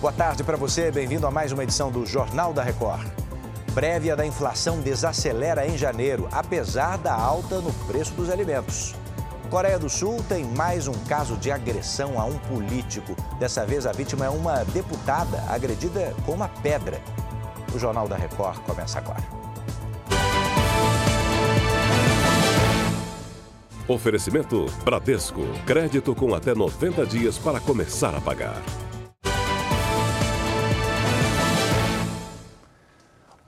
Boa tarde para você, bem-vindo a mais uma edição do Jornal da Record. Prévia da inflação desacelera em janeiro, apesar da alta no preço dos alimentos. Coreia do Sul tem mais um caso de agressão a um político. Dessa vez a vítima é uma deputada agredida com uma pedra. O Jornal da Record começa agora. Oferecimento Bradesco. Crédito com até 90 dias para começar a pagar.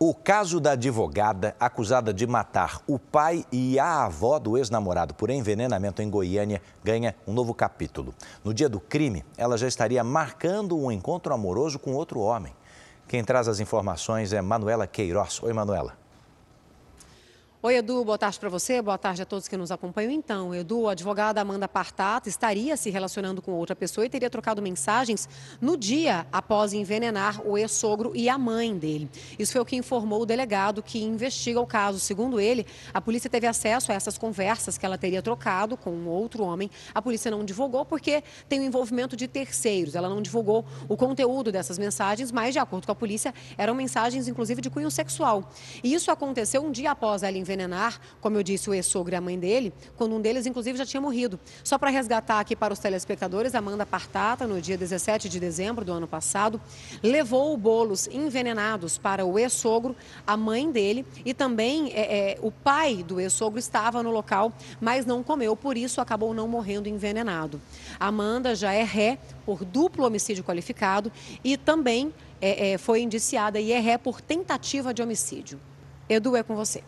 O caso da advogada acusada de matar o pai e a avó do ex-namorado por envenenamento em Goiânia ganha um novo capítulo. No dia do crime, ela já estaria marcando um encontro amoroso com outro homem. Quem traz as informações é Manuela Queiroz. Oi, Manuela. Oi, Edu, boa tarde para você, boa tarde a todos que nos acompanham. Então, Edu, a advogada Amanda Partata estaria se relacionando com outra pessoa e teria trocado mensagens no dia após envenenar o ex-sogro e a mãe dele. Isso foi o que informou o delegado que investiga o caso. Segundo ele, a polícia teve acesso a essas conversas que ela teria trocado com um outro homem. A polícia não divulgou porque tem o envolvimento de terceiros. Ela não divulgou o conteúdo dessas mensagens, mas, de acordo com a polícia, eram mensagens, inclusive, de cunho sexual. E isso aconteceu um dia após ela envenenar envenenar, como eu disse, o ex-sogro e a mãe dele, quando um deles, inclusive, já tinha morrido. Só para resgatar aqui para os telespectadores, Amanda Partata, no dia 17 de dezembro do ano passado, levou bolos envenenados para o ex-sogro, a mãe dele e também é, é, o pai do ex-sogro estava no local, mas não comeu, por isso acabou não morrendo envenenado. Amanda já é ré por duplo homicídio qualificado e também é, é foi indiciada e é ré por tentativa de homicídio. Edu, é com você.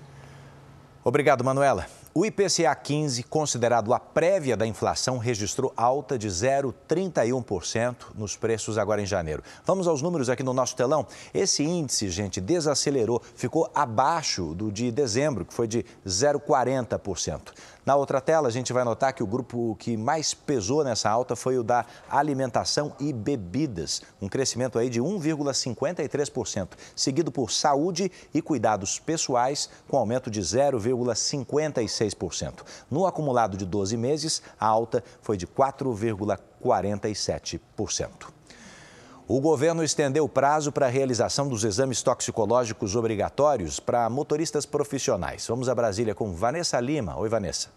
Obrigado, Manuela. O IPCA 15, considerado a prévia da inflação, registrou alta de 0,31% nos preços agora em janeiro. Vamos aos números aqui no nosso telão. Esse índice, gente, desacelerou, ficou abaixo do de dezembro, que foi de 0,40%. Na outra tela, a gente vai notar que o grupo que mais pesou nessa alta foi o da alimentação e bebidas, um crescimento aí de 1,53%, seguido por saúde e cuidados pessoais, com aumento de 0,56%. No acumulado de 12 meses, a alta foi de 4,47%. O governo estendeu o prazo para a realização dos exames toxicológicos obrigatórios para motoristas profissionais. Vamos a Brasília com Vanessa Lima. Oi, Vanessa.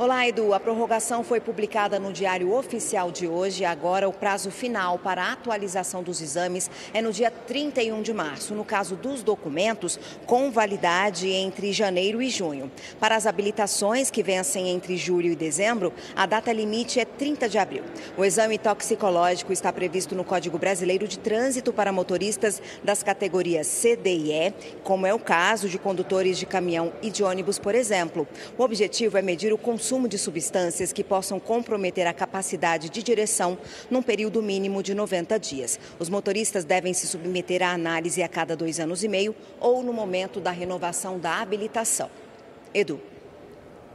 Olá, Edu. A prorrogação foi publicada no Diário Oficial de hoje. Agora, o prazo final para a atualização dos exames é no dia 31 de março. No caso dos documentos, com validade entre janeiro e junho. Para as habilitações que vencem entre julho e dezembro, a data limite é 30 de abril. O exame toxicológico está previsto no Código Brasileiro de Trânsito para motoristas das categorias C, D e E, como é o caso de condutores de caminhão e de ônibus, por exemplo. O objetivo é medir o consumo consumo de substâncias que possam comprometer a capacidade de direção num período mínimo de 90 dias. Os motoristas devem se submeter à análise a cada dois anos e meio ou no momento da renovação da habilitação. Edu.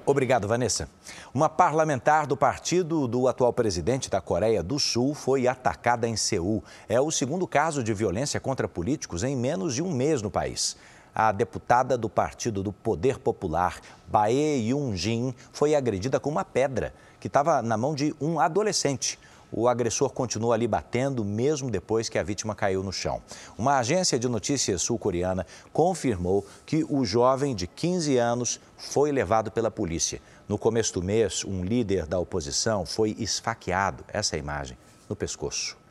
Obrigado, Vanessa. Uma parlamentar do partido do atual presidente da Coreia do Sul foi atacada em Seul. É o segundo caso de violência contra políticos em menos de um mês no país a deputada do Partido do Poder Popular, Bae Yun-jin, foi agredida com uma pedra que estava na mão de um adolescente. O agressor continuou ali batendo, mesmo depois que a vítima caiu no chão. Uma agência de notícias sul-coreana confirmou que o jovem de 15 anos foi levado pela polícia. No começo do mês, um líder da oposição foi esfaqueado, essa é imagem, no pescoço.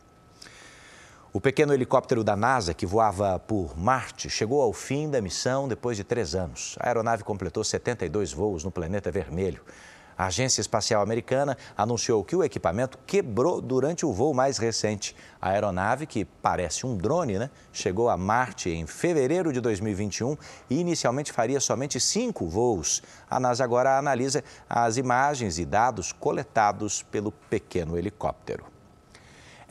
O pequeno helicóptero da NASA, que voava por Marte, chegou ao fim da missão depois de três anos. A aeronave completou 72 voos no planeta vermelho. A Agência Espacial Americana anunciou que o equipamento quebrou durante o voo mais recente. A aeronave, que parece um drone, né, chegou a Marte em fevereiro de 2021 e inicialmente faria somente cinco voos. A NASA agora analisa as imagens e dados coletados pelo pequeno helicóptero.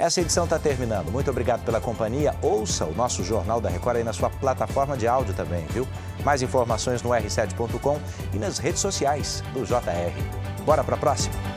Essa edição está terminando. Muito obrigado pela companhia. Ouça o nosso Jornal da Record aí na sua plataforma de áudio também, viu? Mais informações no r7.com e nas redes sociais do JR. Bora para a próxima?